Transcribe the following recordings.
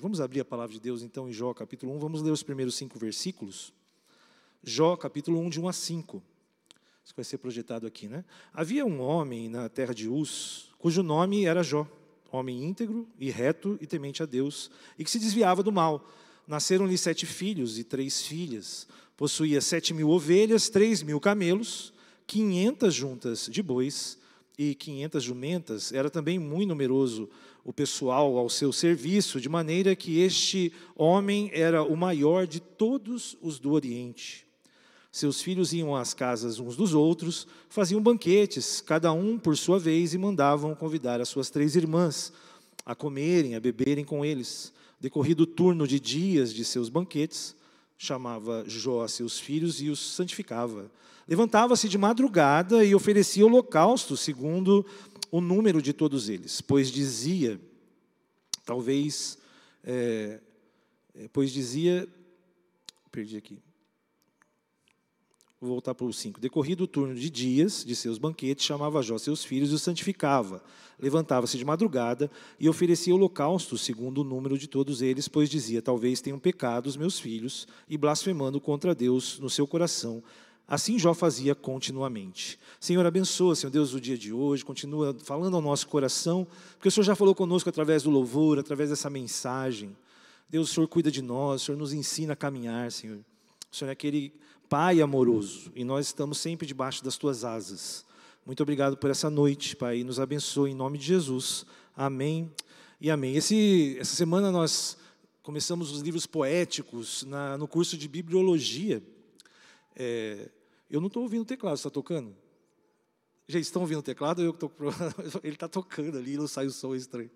Vamos abrir a palavra de Deus então em Jó capítulo 1, vamos ler os primeiros cinco versículos. Jó capítulo 1, de 1 a 5. Isso vai ser projetado aqui, né? Havia um homem na terra de Uz, cujo nome era Jó, homem íntegro e reto e temente a Deus, e que se desviava do mal. Nasceram-lhe sete filhos e três filhas. Possuía sete mil ovelhas, três mil camelos, quinhentas juntas de bois e quinhentas jumentas. Era também muito numeroso o pessoal ao seu serviço, de maneira que este homem era o maior de todos os do Oriente. Seus filhos iam às casas uns dos outros, faziam banquetes, cada um por sua vez, e mandavam convidar as suas três irmãs a comerem, a beberem com eles. Decorrido o turno de dias de seus banquetes, chamava Jó a seus filhos e os santificava. Levantava-se de madrugada e oferecia holocausto, segundo o número de todos eles, pois dizia, talvez, é, é pois dizia, perdi aqui, vou voltar para o 5. Decorrido o turno de dias de seus banquetes, chamava Jó seus filhos e os santificava. Levantava-se de madrugada e oferecia holocausto, segundo o número de todos eles, pois dizia: Talvez tenham pecado os meus filhos, e blasfemando contra Deus no seu coração, Assim Jó fazia continuamente. Senhor, abençoa, Senhor Deus, o dia de hoje, continua falando ao nosso coração, porque o Senhor já falou conosco através do louvor, através dessa mensagem. Deus, o Senhor cuida de nós, o Senhor nos ensina a caminhar, Senhor. O Senhor é aquele Pai amoroso, e nós estamos sempre debaixo das tuas asas. Muito obrigado por essa noite, Pai, e nos abençoe em nome de Jesus. Amém e amém. Esse, essa semana nós começamos os livros poéticos na, no curso de Bibliologia. É, eu não estou ouvindo o teclado, está tocando? Gente, estão ouvindo o teclado? Eu tô... Ele está tocando ali, não sai o som estranho.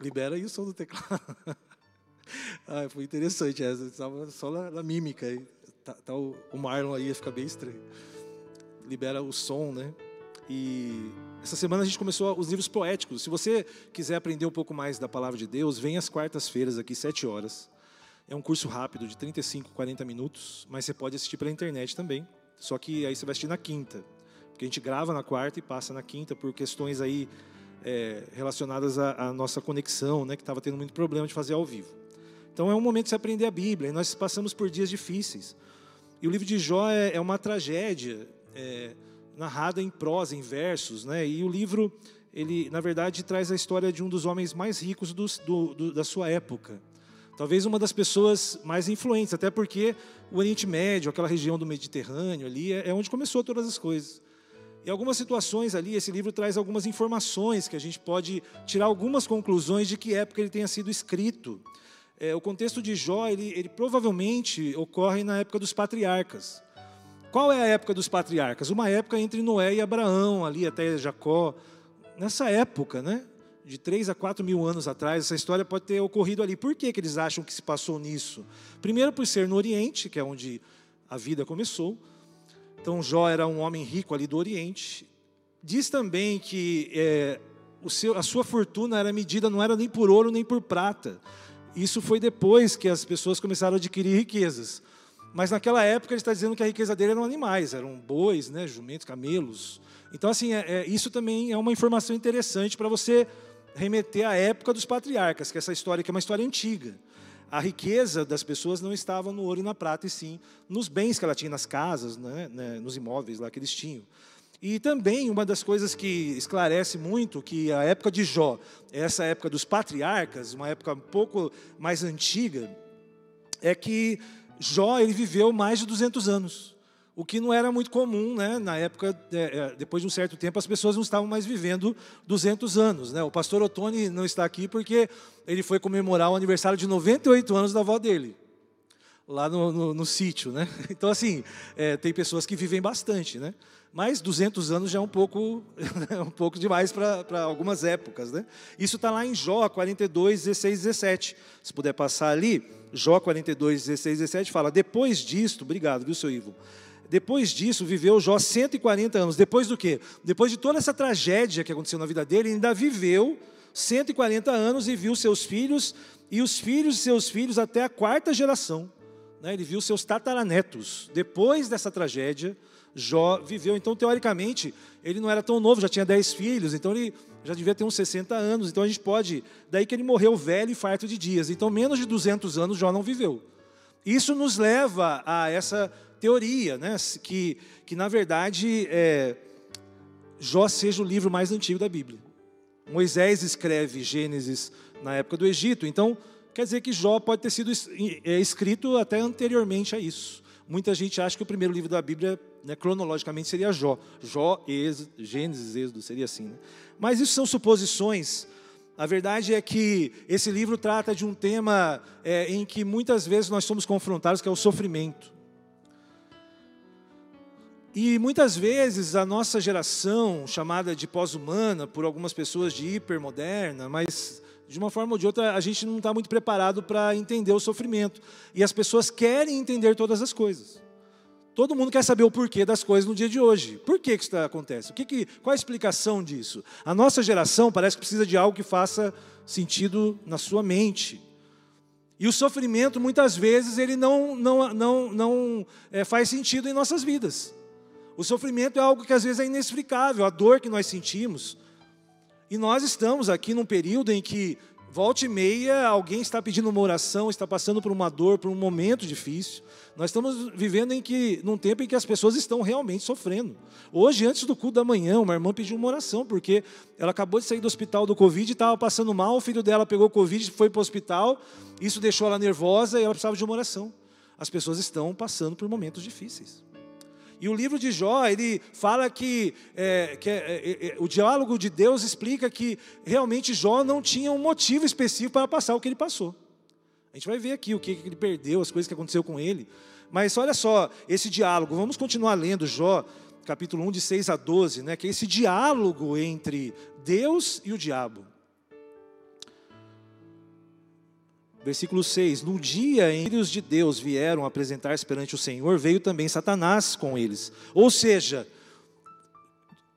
Libera aí o som do teclado. ah, foi interessante essa, estava só na, na mímica. Tá, tá o, o, Marlon aí ia ficar bem estranho. Libera o som, né? E essa semana a gente começou os livros poéticos. Se você quiser aprender um pouco mais da palavra de Deus, vem às quartas-feiras aqui, sete horas. É um curso rápido de 35, 40 minutos, mas você pode assistir pela internet também. Só que aí você vai assistir na quinta, porque a gente grava na quarta e passa na quinta por questões aí é, relacionadas à, à, nossa conexão, né, que estava tendo muito problema de fazer ao vivo. Então é um momento de se aprender a Bíblia. E nós passamos por dias difíceis. E o livro de Jó é, é uma tragédia é, narrada em prosa, em versos, né? E o livro ele, na verdade, traz a história de um dos homens mais ricos do, do, do, da sua época. Talvez uma das pessoas mais influentes, até porque o Oriente Médio, aquela região do Mediterrâneo ali, é, é onde começou todas as coisas. Em algumas situações ali, esse livro traz algumas informações que a gente pode tirar algumas conclusões de que época ele tenha sido escrito. É, o contexto de Jó, ele, ele provavelmente ocorre na época dos patriarcas. Qual é a época dos patriarcas? Uma época entre Noé e Abraão, ali até Jacó. Nessa época, né? De 3 a 4 mil anos atrás, essa história pode ter ocorrido ali. Por que, que eles acham que se passou nisso? Primeiro, por ser no Oriente, que é onde a vida começou. Então, Jó era um homem rico ali do Oriente. Diz também que é, o seu, a sua fortuna era medida, não era nem por ouro nem por prata. Isso foi depois que as pessoas começaram a adquirir riquezas. Mas naquela época ele está dizendo que a riqueza dele eram animais, eram bois, né, jumentos, camelos. Então, assim, é, é, isso também é uma informação interessante para você remeter à época dos patriarcas, que essa história é uma história antiga. A riqueza das pessoas não estava no ouro e na prata, e sim nos bens que ela tinha, nas casas, né, né, nos imóveis lá que eles tinham. E também uma das coisas que esclarece muito que a época de Jó, essa época dos patriarcas, uma época um pouco mais antiga, é que Jó ele viveu mais de 200 anos o que não era muito comum, né? Na época, é, é, depois de um certo tempo, as pessoas não estavam mais vivendo 200 anos, né? O pastor Otoni não está aqui porque ele foi comemorar o aniversário de 98 anos da avó dele, lá no, no, no sítio, né? Então, assim, é, tem pessoas que vivem bastante, né? Mas 200 anos já é um pouco, é um pouco demais para algumas épocas, né? Isso está lá em Jó 42, 16, 17. Se puder passar ali, Jó 42, 16, 17 fala: Depois disto, obrigado, viu, seu Ivo? Depois disso, viveu Jó 140 anos. Depois do quê? Depois de toda essa tragédia que aconteceu na vida dele, ele ainda viveu 140 anos e viu seus filhos e os filhos de seus filhos até a quarta geração. Né? Ele viu seus tataranetos. Depois dessa tragédia, Jó viveu. Então, teoricamente, ele não era tão novo, já tinha 10 filhos, então ele já devia ter uns 60 anos. Então a gente pode. Daí que ele morreu velho e farto de dias. Então, menos de 200 anos Jó não viveu. Isso nos leva a essa teoria, né? que, que na verdade é, Jó seja o livro mais antigo da Bíblia. Moisés escreve Gênesis na época do Egito, então quer dizer que Jó pode ter sido é, escrito até anteriormente a isso. Muita gente acha que o primeiro livro da Bíblia, né, cronologicamente, seria Jó. Jó, Êxodo, Gênesis, Êxodo, seria assim. Né? Mas isso são suposições. A verdade é que esse livro trata de um tema é, em que muitas vezes nós somos confrontados, que é o sofrimento. E muitas vezes a nossa geração, chamada de pós-humana, por algumas pessoas de hipermoderna, mas de uma forma ou de outra a gente não está muito preparado para entender o sofrimento. E as pessoas querem entender todas as coisas. Todo mundo quer saber o porquê das coisas no dia de hoje. Por que, que isso acontece? O que que, qual a explicação disso? A nossa geração parece que precisa de algo que faça sentido na sua mente. E o sofrimento, muitas vezes, ele não, não, não, não é, faz sentido em nossas vidas. O sofrimento é algo que às vezes é inexplicável, a dor que nós sentimos. E nós estamos aqui num período em que, volta e meia, alguém está pedindo uma oração, está passando por uma dor, por um momento difícil. Nós estamos vivendo em que, num tempo em que as pessoas estão realmente sofrendo. Hoje, antes do culto da manhã, uma irmã pediu uma oração, porque ela acabou de sair do hospital do Covid, estava passando mal, o filho dela pegou Covid, foi para o hospital, isso deixou ela nervosa e ela precisava de uma oração. As pessoas estão passando por momentos difíceis. E o livro de Jó, ele fala que, é, que é, é, é, o diálogo de Deus explica que realmente Jó não tinha um motivo específico para passar o que ele passou. A gente vai ver aqui o que ele perdeu, as coisas que aconteceu com ele. Mas olha só, esse diálogo, vamos continuar lendo Jó, capítulo 1, de 6 a 12, né, que é esse diálogo entre Deus e o diabo. Versículo 6: No dia em que os de Deus vieram apresentar-se perante o Senhor, veio também Satanás com eles. Ou seja,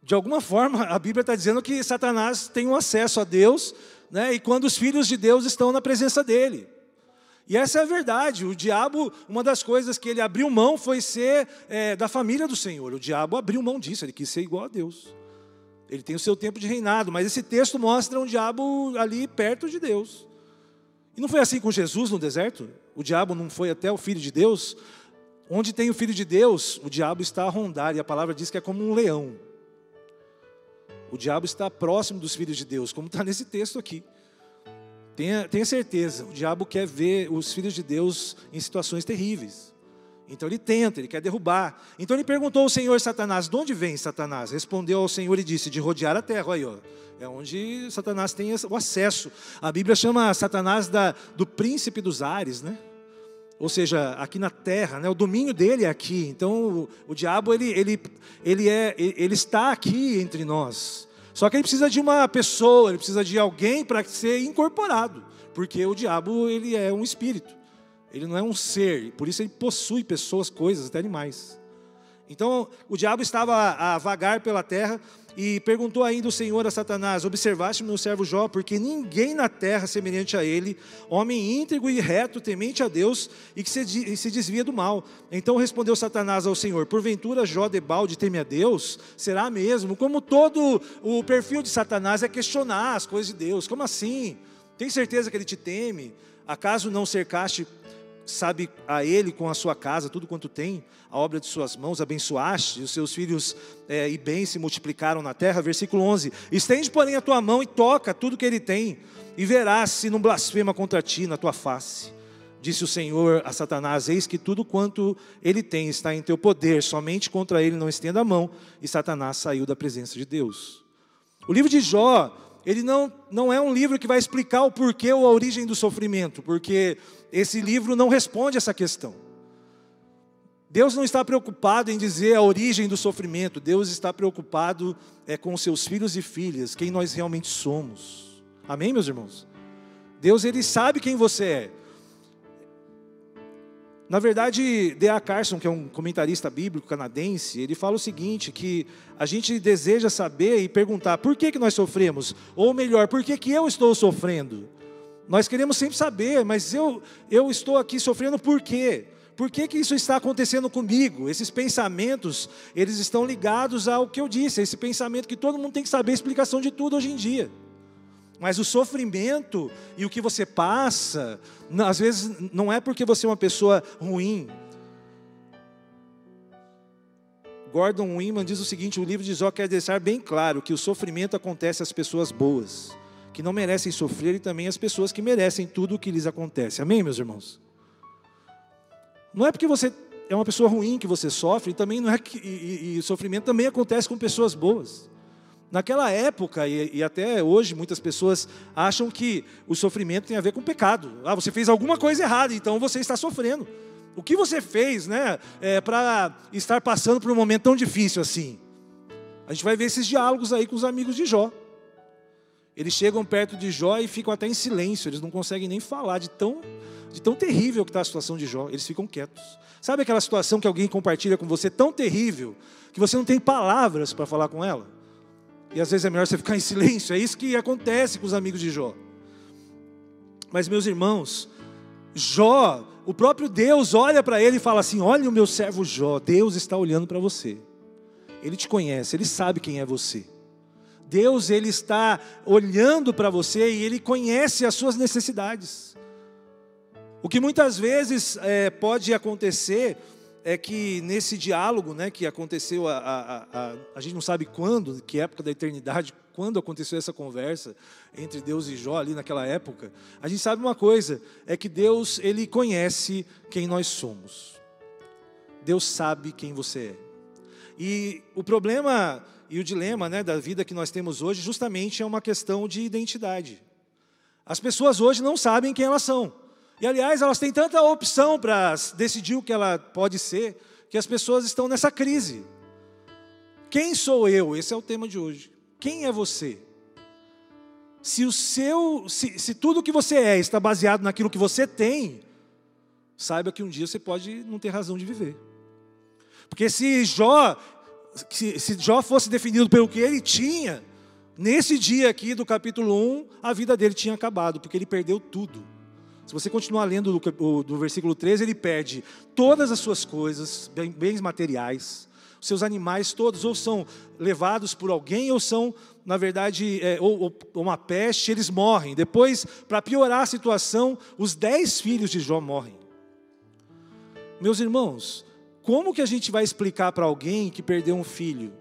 de alguma forma, a Bíblia está dizendo que Satanás tem um acesso a Deus, né, e quando os filhos de Deus estão na presença dele. E essa é a verdade. O diabo, uma das coisas que ele abriu mão foi ser é, da família do Senhor. O diabo abriu mão disso, ele quis ser igual a Deus. Ele tem o seu tempo de reinado, mas esse texto mostra um diabo ali perto de Deus. Não foi assim com Jesus no deserto? O diabo não foi até o Filho de Deus? Onde tem o Filho de Deus, o diabo está a rondar, e a palavra diz que é como um leão. O diabo está próximo dos filhos de Deus, como está nesse texto aqui. Tenha, tenha certeza, o diabo quer ver os filhos de Deus em situações terríveis. Então ele tenta, ele quer derrubar. Então ele perguntou ao Senhor Satanás: de onde vem Satanás? Respondeu ao Senhor e disse: de rodear a terra. Aí, ó, é onde Satanás tem o acesso. A Bíblia chama Satanás da, do príncipe dos ares, né? Ou seja, aqui na terra, né? o domínio dele é aqui. Então, o, o diabo, ele, ele, ele, é, ele está aqui entre nós. Só que ele precisa de uma pessoa, ele precisa de alguém para ser incorporado. Porque o diabo, ele é um espírito. Ele não é um ser. Por isso ele possui pessoas, coisas, até animais. Então, o diabo estava a, vagar pela terra e perguntou ainda o Senhor a Satanás: Observaste meu servo Jó, porque ninguém na terra semelhante a ele, homem íntegro e reto, temente a Deus e que se, se desvia do mal. Então respondeu Satanás ao Senhor: Porventura Jó de balde teme a Deus? Será mesmo? Como todo o perfil de Satanás é questionar as coisas de Deus. Como assim? Tem certeza que ele te teme? Acaso não cercaste sabe a Ele com a sua casa, tudo quanto tem, a obra de suas mãos, abençoaste, os seus filhos é, e bens se multiplicaram na terra. Versículo 11: Estende, porém, a tua mão e toca tudo que ele tem, e verás se não blasfema contra ti na tua face. Disse o Senhor a Satanás: Eis que tudo quanto ele tem está em teu poder, somente contra ele não estenda a mão. E Satanás saiu da presença de Deus. O livro de Jó ele não, não é um livro que vai explicar o porquê ou a origem do sofrimento, porque esse livro não responde essa questão. Deus não está preocupado em dizer a origem do sofrimento, Deus está preocupado é, com seus filhos e filhas, quem nós realmente somos. Amém, meus irmãos? Deus, ele sabe quem você é. Na verdade, D.A. Carson, que é um comentarista bíblico canadense, ele fala o seguinte, que a gente deseja saber e perguntar por que, que nós sofremos, ou melhor, por que, que eu estou sofrendo? Nós queremos sempre saber, mas eu, eu estou aqui sofrendo por quê? por que, que isso está acontecendo comigo? Esses pensamentos, eles estão ligados ao que eu disse, esse pensamento que todo mundo tem que saber a explicação de tudo hoje em dia. Mas o sofrimento e o que você passa, às vezes não é porque você é uma pessoa ruim. Gordon Winman diz o seguinte: o livro de Jó quer deixar bem claro que o sofrimento acontece às pessoas boas, que não merecem sofrer, e também às pessoas que merecem tudo o que lhes acontece. Amém, meus irmãos? Não é porque você é uma pessoa ruim que você sofre, também não é que e, e, e sofrimento também acontece com pessoas boas. Naquela época e, e, até hoje muitas pessoas acham que o sofrimento tem a ver com pecado. Ah, você fez alguma coisa errada, então você está sofrendo. O que você fez, né, é, para estar passando por um momento tão difícil assim? A gente vai ver esses diálogos aí com os amigos de Jó. Eles chegam perto de Jó e ficam até em silêncio, eles não conseguem nem falar de tão, de tão terrível que está a situação de Jó, eles ficam quietos. Sabe aquela situação que alguém compartilha com você tão terrível que você não tem palavras para falar com ela? E às vezes é melhor você ficar em silêncio, é isso que acontece com os amigos de Jó. Mas meus irmãos, Jó, o próprio Deus olha para ele e fala assim: Olha o meu servo Jó, Deus está olhando para você. Ele te conhece, ele sabe quem é você. Deus ele está olhando para você e ele conhece as suas necessidades. O que muitas vezes é, pode acontecer é que nesse diálogo, né, que aconteceu a, a, a, a gente não sabe quando, que época da eternidade, quando aconteceu essa conversa entre Deus e Jó ali naquela época, a gente sabe uma coisa, é que Deus ele conhece quem nós somos. Deus sabe quem você é. E o problema e o dilema né, da vida que nós temos hoje, justamente é uma questão de identidade. As pessoas hoje não sabem quem elas são. E, aliás, elas têm tanta opção para decidir o que ela pode ser, que as pessoas estão nessa crise. Quem sou eu? Esse é o tema de hoje. Quem é você? Se o seu, se, se tudo que você é está baseado naquilo que você tem, saiba que um dia você pode não ter razão de viver. Porque se Jó se, se Jó fosse definido pelo que ele tinha, nesse dia aqui do capítulo 1, a vida dele tinha acabado, porque ele perdeu tudo. Se você continuar lendo do, do versículo 13, ele perde todas as suas coisas, bens materiais, seus animais todos ou são levados por alguém ou são, na verdade, é, ou, ou, uma peste, eles morrem. Depois, para piorar a situação, os dez filhos de Jó morrem. Meus irmãos, como que a gente vai explicar para alguém que perdeu um filho?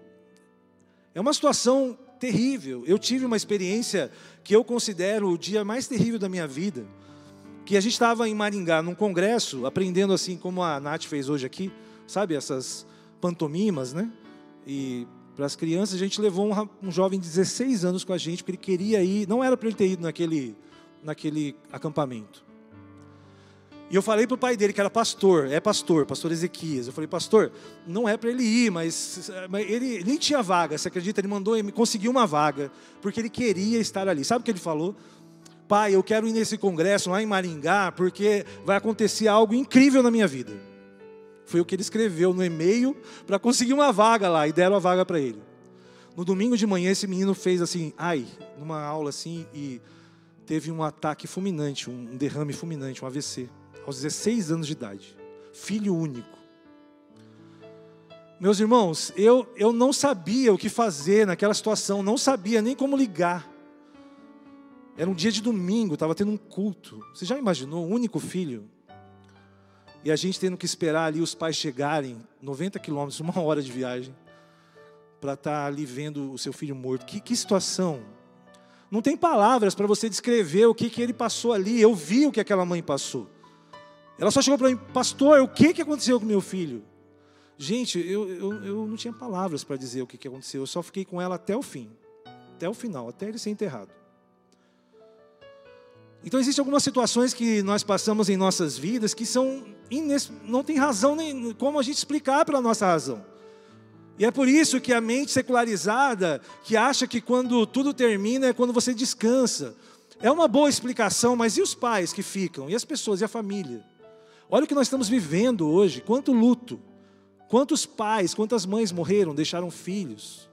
É uma situação terrível. Eu tive uma experiência que eu considero o dia mais terrível da minha vida. Que a gente estava em Maringá, num congresso, aprendendo assim como a Nath fez hoje aqui, sabe, essas pantomimas, né? E para as crianças, a gente levou um, um, jovem de 16 anos com a gente, porque ele queria ir, não era para ele ter ido naquele, naquele acampamento. E eu falei para o pai dele, que era pastor, é pastor, pastor Ezequias. Eu falei, pastor, não é para ele ir, mas, mas ele nem tinha vaga, você acredita? Ele mandou, ele conseguiu uma vaga, porque ele queria estar ali. Sabe o que ele falou? Pai, eu quero ir nesse congresso lá em Maringá, porque vai acontecer algo incrível na minha vida. Foi o que ele escreveu no e-mail para conseguir uma vaga lá, e deram a vaga para ele. No domingo de manhã, esse menino fez assim, ai, numa aula assim, e teve um ataque fulminante, um derrame fulminante, um AVC aos 16 anos de idade, filho único. Meus irmãos, eu, eu não sabia o que fazer naquela situação, não sabia nem como ligar. Era um dia de domingo, estava tendo um culto. Você já imaginou, um único filho? E a gente tendo que esperar ali os pais chegarem, 90 quilômetros, uma hora de viagem, para estar tá ali vendo o seu filho morto. Que, que situação! Não tem palavras para você descrever o que, que ele passou ali. Eu vi o que aquela mãe passou. Ela só chegou para mim, pastor, o que, que aconteceu com meu filho? Gente, eu, eu, eu não tinha palavras para dizer o que, que aconteceu, eu só fiquei com ela até o fim, até o final, até ele ser enterrado. Então existem algumas situações que nós passamos em nossas vidas que são ines... não tem razão nem como a gente explicar pela nossa razão. E é por isso que a mente secularizada, que acha que quando tudo termina é quando você descansa, é uma boa explicação, mas e os pais que ficam? E as pessoas, e a família? Olha o que nós estamos vivendo hoje, quanto luto, quantos pais, quantas mães morreram, deixaram filhos.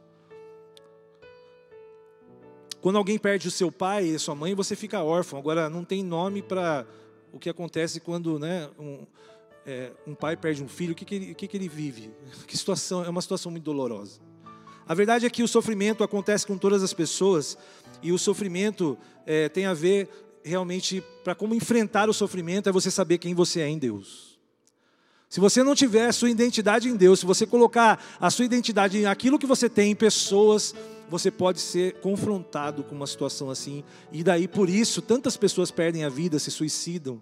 Quando alguém perde o seu pai e sua mãe, você fica órfão. Agora, não tem nome para o que acontece quando né, um, é, um pai perde um filho, o que, que, ele, o que, que ele vive? Que situação? É uma situação muito dolorosa. A verdade é que o sofrimento acontece com todas as pessoas e o sofrimento é, tem a ver realmente para como enfrentar o sofrimento é você saber quem você é em Deus. Se você não tiver a sua identidade em Deus, se você colocar a sua identidade em aquilo que você tem em pessoas, você pode ser confrontado com uma situação assim. E daí por isso tantas pessoas perdem a vida, se suicidam,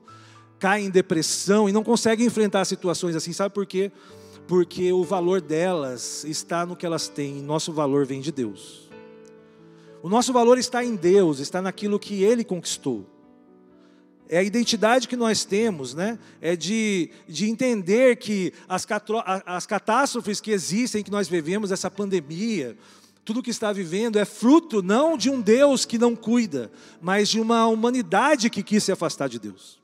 caem em depressão e não conseguem enfrentar situações assim. Sabe por quê? Porque o valor delas está no que elas têm, nosso valor vem de Deus. O nosso valor está em Deus, está naquilo que Ele conquistou. É a identidade que nós temos, né? É de, de entender que as, as catástrofes que existem, que nós vivemos, essa pandemia, tudo que está vivendo é fruto não de um Deus que não cuida, mas de uma humanidade que quis se afastar de Deus.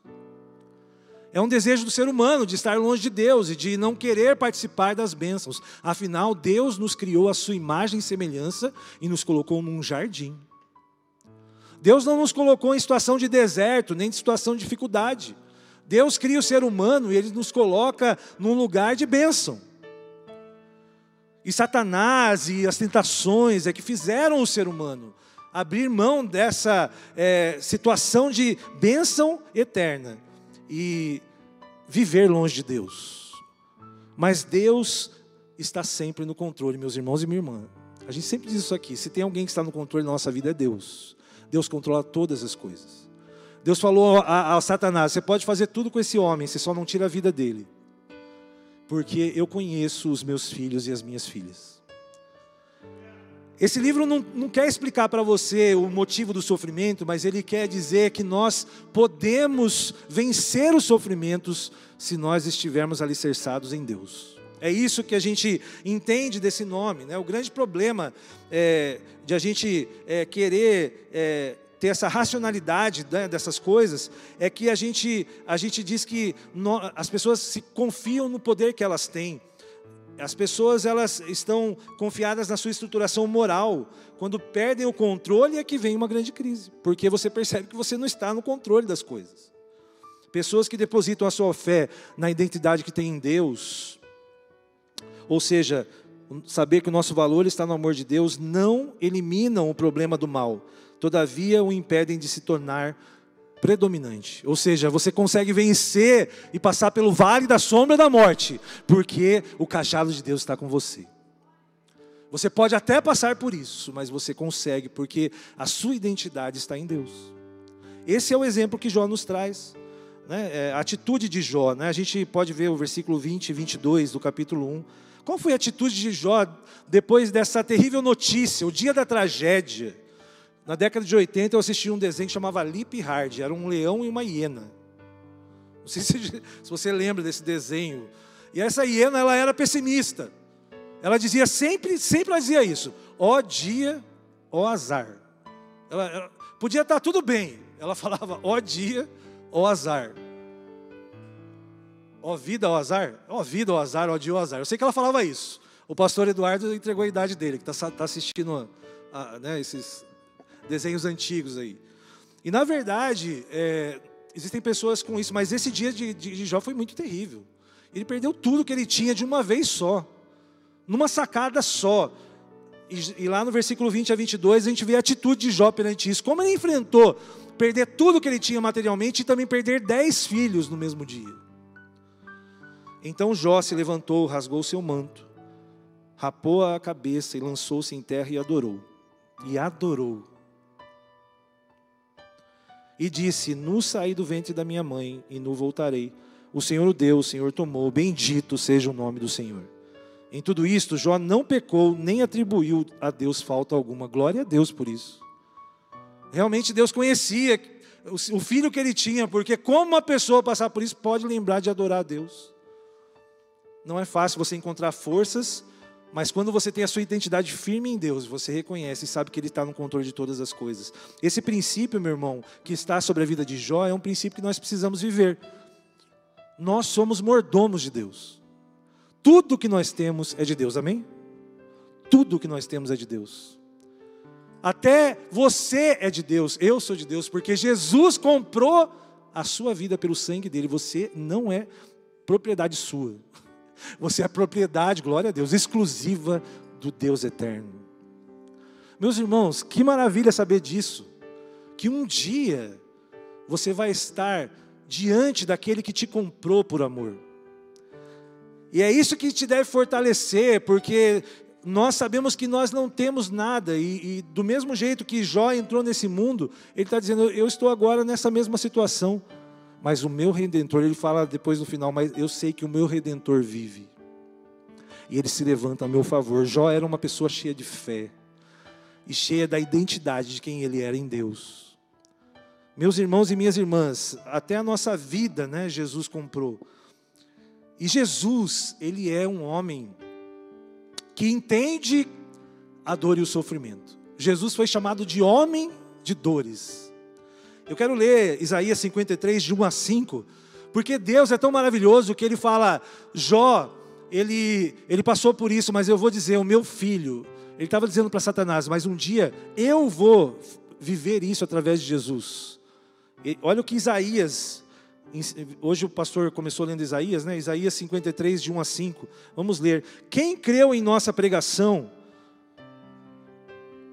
É um desejo do ser humano de estar longe de Deus e de não querer participar das bênçãos. Afinal, Deus nos criou a sua imagem e semelhança e nos colocou num jardim. Deus não nos colocou em situação de deserto, nem de situação de dificuldade. Deus cria o ser humano e ele nos coloca num lugar de bênção. E Satanás e as tentações é que fizeram o ser humano abrir mão dessa é, situação de bênção eterna e viver longe de Deus. Mas Deus está sempre no controle, meus irmãos e minha irmã. A gente sempre diz isso aqui: se tem alguém que está no controle da nossa vida, é Deus. Deus controla todas as coisas. Deus falou a, a, Satanás: você pode fazer tudo com esse homem, você só não tira a vida dele. Porque eu conheço os meus filhos e as minhas filhas. Esse livro não, não quer explicar para você o motivo do sofrimento, mas ele quer dizer que nós podemos vencer os sofrimentos se nós estivermos alicerçados em Deus. É isso que a gente entende desse nome. Né? O grande problema é, de a gente é, querer é, ter essa racionalidade né, dessas coisas é que a gente, a gente diz que no, as pessoas se confiam no poder que elas têm. As pessoas elas estão confiadas na sua estruturação moral. Quando perdem o controle é que vem uma grande crise, porque você percebe que você não está no controle das coisas. Pessoas que depositam a sua fé na identidade que tem em Deus, ou seja, saber que o nosso valor está no amor de Deus, não eliminam o problema do mal, todavia o impedem de se tornar predominante. Ou seja, você consegue vencer e passar pelo vale da sombra da morte, porque o cajado de Deus está com você. Você pode até passar por isso, mas você consegue, porque a sua identidade está em Deus. Esse é o exemplo que Jó nos traz. Né? É, a atitude de Jó, né? a gente pode ver o versículo 20 e 22 do capítulo 1. Qual foi a atitude de Jó depois dessa terrível notícia, o dia da tragédia? Na década de 80 eu assisti um desenho que chamava Lip Hard, era um leão e uma hiena. Não sei se, se você lembra desse desenho. E essa hiena ela era pessimista. Ela dizia sempre, sempre ela dizia isso: ó dia, ó azar. Ela, ela, podia estar tudo bem. Ela falava ó dia, ó azar. Ó vida, ó azar? Ó vida, ó azar, ó dia, ó azar. Eu sei que ela falava isso. O pastor Eduardo entregou a idade dele, que está tá assistindo a, a, né, esses desenhos antigos aí. E na verdade, é, existem pessoas com isso, mas esse dia de, de, de Jó foi muito terrível. Ele perdeu tudo que ele tinha de uma vez só, numa sacada só. E, e, lá no versículo 20 a 22, a gente vê a atitude de Jó perante isso. Como ele enfrentou perder tudo que ele tinha materialmente e também perder dez filhos no mesmo dia. Então Jó se levantou, rasgou seu manto, rapou a cabeça e lançou-se em terra e adorou. E adorou e disse: Nu saí do ventre da minha mãe e nu voltarei. O Senhor deu, o Senhor tomou, bendito seja o nome do Senhor. Em tudo isto, Jó não pecou, nem atribuiu a Deus falta alguma. Glória a Deus por isso. Realmente Deus conhecia o filho que ele tinha, porque como uma pessoa passar por isso pode lembrar de adorar a Deus. Não é fácil você encontrar forças mas quando você tem a sua identidade firme em Deus, você reconhece e sabe que Ele está no controle de todas as coisas. Esse princípio, meu irmão, que está sobre a vida de Jó, é um princípio que nós precisamos viver. Nós somos mordomos de Deus. Tudo que nós temos é de Deus, amém? Tudo que nós temos é de Deus. Até você é de Deus, eu sou de Deus, porque Jesus comprou a sua vida pelo sangue dele. Você não é propriedade sua. Você é propriedade, glória a Deus, exclusiva do Deus eterno. Meus irmãos, que maravilha saber disso. Que um dia você vai estar diante daquele que te comprou por amor. E é isso que te deve fortalecer, porque nós sabemos que nós não temos nada, e, e do mesmo jeito que Jó entrou nesse mundo, ele está dizendo: Eu estou agora nessa mesma situação, mas o meu redentor, ele fala depois no final, mas eu sei que o meu redentor vive, e ele se levanta a meu favor. Jó era uma pessoa cheia de fé, e cheia da identidade de quem ele era em Deus. Meus irmãos e minhas irmãs, até a nossa vida, né, Jesus comprou. E Jesus, ele é um homem que entende a dor e o sofrimento. Jesus foi chamado de homem de dores. Eu quero ler Isaías 53, de 1 a 5, porque Deus é tão maravilhoso que ele fala: Jó, ele, ele passou por isso, mas eu vou dizer, o meu filho, ele estava dizendo para Satanás, mas um dia eu vou viver isso através de Jesus. E olha o que Isaías Hoje o pastor começou lendo Isaías, né? Isaías 53, de 1 a 5. Vamos ler. Quem creu em nossa pregação?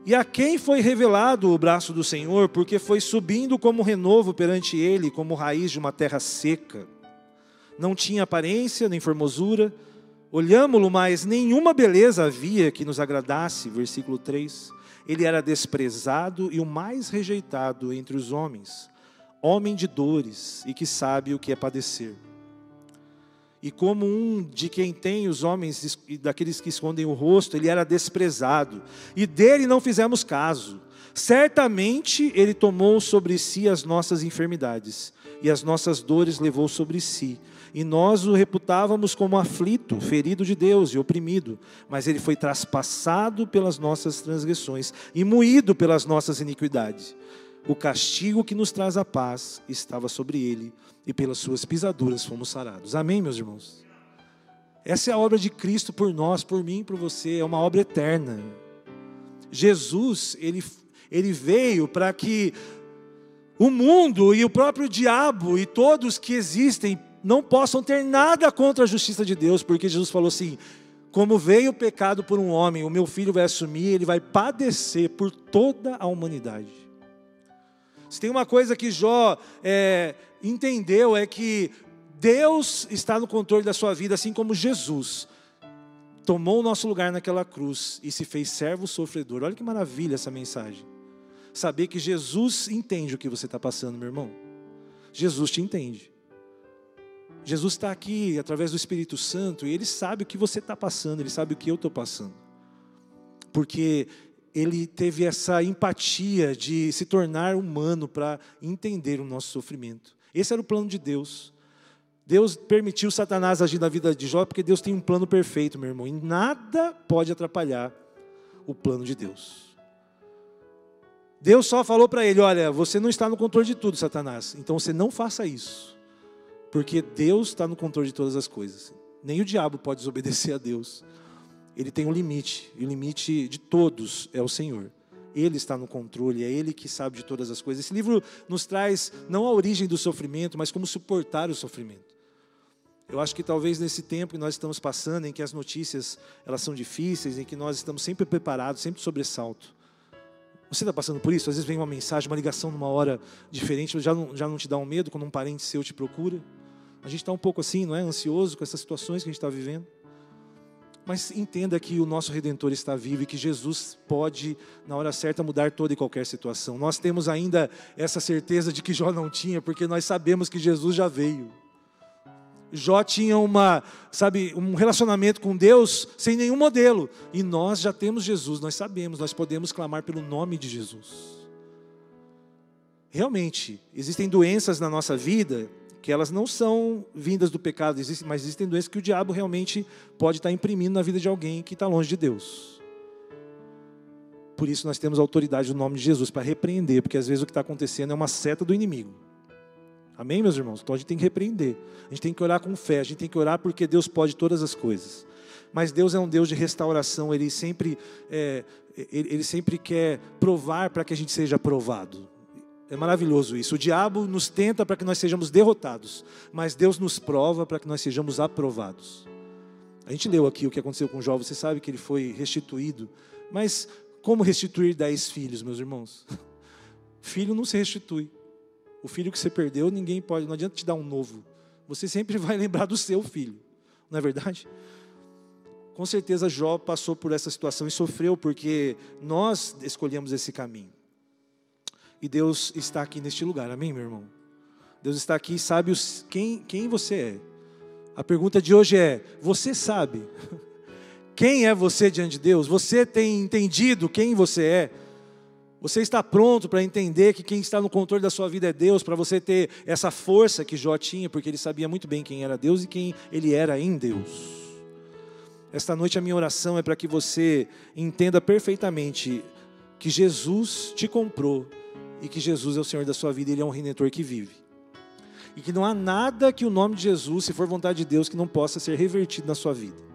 E a quem foi revelado o braço do Senhor? Porque foi subindo como renovo perante ele, como raiz de uma terra seca. Não tinha aparência nem formosura. Olhámo-lo, mas nenhuma beleza havia que nos agradasse. Versículo 3. Ele era desprezado e o mais rejeitado entre os homens homem de dores e que sabe o que é padecer. E como um de quem tem os homens e daqueles que escondem o rosto, ele era desprezado, e dele não fizemos caso. Certamente ele tomou sobre si as nossas enfermidades, e as nossas dores levou sobre si. E nós o reputávamos como aflito, ferido de Deus e oprimido, mas ele foi traspassado pelas nossas transgressões e moído pelas nossas iniquidades o castigo que nos traz a paz estava sobre ele, e pelas suas pisaduras fomos sarados. Amém, meus irmãos? Essa é a obra de Cristo por nós, por mim, por você, é uma obra eterna. Jesus, ele, ele veio para que o mundo e o próprio diabo e todos que existem não possam ter nada contra a justiça de Deus, porque Jesus falou assim: como veio o pecado por um homem, o meu filho vai assumir, ele vai padecer por toda a humanidade. Se tem uma coisa que Jó é, entendeu é que Deus está no controle da sua vida, assim como Jesus tomou o nosso lugar naquela cruz e se fez servo sofredor. Olha que maravilha essa mensagem. Saber que Jesus entende o que você está passando, meu irmão. Jesus te entende. Jesus está aqui através do Espírito Santo e Ele sabe o que você está passando, Ele sabe o que eu estou passando. Porque ele teve essa empatia de se tornar humano para entender o nosso sofrimento. Esse era o plano de Deus. Deus permitiu Satanás agir na vida de Jó porque Deus tem um plano perfeito, meu irmão, e nada pode atrapalhar o plano de Deus. Deus só falou para ele: Olha, você não está no controle de tudo, Satanás, então você não faça isso, porque Deus está no controle de todas as coisas. Nem o diabo pode desobedecer a Deus ele tem um limite, e o limite de todos é o Senhor. Ele está no controle, é Ele que sabe de todas as coisas. Esse livro nos traz não a origem do sofrimento, mas como suportar o sofrimento. Eu acho que talvez nesse tempo que nós estamos passando, em que as notícias elas são difíceis, em que nós estamos sempre preparados, sempre sobressalto. Você está passando por isso? Às vezes vem uma mensagem, uma ligação numa hora diferente, já não, já não te dá um medo quando um parente seu te procura? A gente está um pouco assim, não é? Ansioso com essas situações que a gente está vivendo. Mas entenda que o nosso Redentor está vivo e que Jesus pode, na hora certa, mudar toda e qualquer situação. Nós temos ainda essa certeza de que Jó não tinha, porque nós sabemos que Jesus já veio. Jó tinha uma, sabe, um relacionamento com Deus sem nenhum modelo. E nós já temos Jesus, nós sabemos, nós podemos clamar pelo nome de Jesus. Realmente, existem doenças na nossa vida que elas não são vindas do pecado, mas existem doenças que o diabo realmente pode estar imprimindo na vida de alguém que está longe de Deus. Por isso nós temos autoridade no nome de Jesus para repreender, porque às vezes o que está acontecendo é uma seta do inimigo. Amém, meus irmãos? Então a gente tem que repreender. A gente tem que orar com fé, a gente tem que orar porque Deus pode todas as coisas. Mas Deus é um Deus de restauração, Ele sempre, é, ele, sempre quer provar para que a gente seja aprovado. É maravilhoso isso. O diabo nos tenta para que nós sejamos derrotados, mas Deus nos prova para que nós sejamos aprovados. A gente leu aqui o que aconteceu com Jó, você sabe que ele foi restituído, mas como restituir dez filhos, meus irmãos? Filho não se restitui. O filho que você perdeu, ninguém pode, não adianta te dar um novo. Você sempre vai lembrar do seu filho, não é verdade? Com certeza Jó passou por essa situação e sofreu porque nós escolhemos esse caminho. E Deus está aqui neste lugar, amém, meu irmão? Deus está aqui e sabe os, quem, quem você é. A pergunta de hoje é: você sabe quem é você diante de Deus? Você tem entendido quem você é? Você está pronto para entender que quem está no controle da sua vida é Deus, para você ter essa força que Jó tinha, porque ele sabia muito bem quem era Deus e quem ele era em Deus. Esta noite a minha oração é para que você entenda perfeitamente que Jesus te comprou e que Jesus é o Senhor da sua vida, Ele é um redentor que vive. E que não há nada que o nome de Jesus, se for vontade de Deus, que não possa ser revertido na sua vida.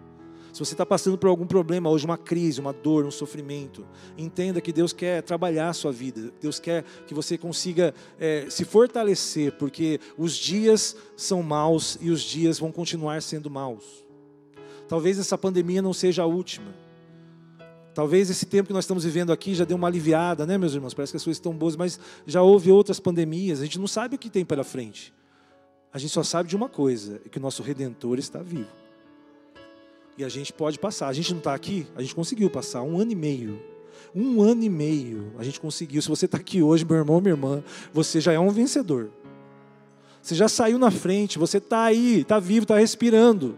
Se você está passando por algum problema hoje, uma crise, uma dor, um sofrimento, entenda que Deus quer trabalhar a sua vida. Deus quer que você consiga é, se fortalecer, porque os dias são maus e os dias vão continuar sendo maus. Talvez essa pandemia não seja a última. Talvez esse tempo que nós estamos vivendo aqui já deu uma aliviada, né, meus irmãos? Parece que as coisas estão boas, mas já houve outras pandemias, a gente não sabe o que tem pela frente. A gente só sabe de uma coisa, é que o nosso Redentor está vivo. E a gente pode passar. A gente não está aqui, a gente conseguiu passar um ano e meio. Um ano e meio a gente conseguiu. Se você está aqui hoje, meu irmão, minha irmã, você já é um vencedor. Você já saiu na frente, você está aí, está vivo, está respirando.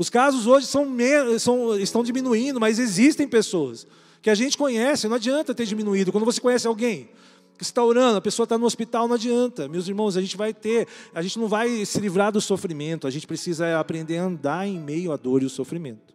Os casos hoje são, são, estão diminuindo, mas existem pessoas que a gente conhece, não adianta ter diminuído. Quando você conhece alguém que está orando, a pessoa está no hospital, não adianta. Meus irmãos, a gente vai ter, a gente não vai se livrar do sofrimento, a gente precisa aprender a andar em meio à dor e ao sofrimento.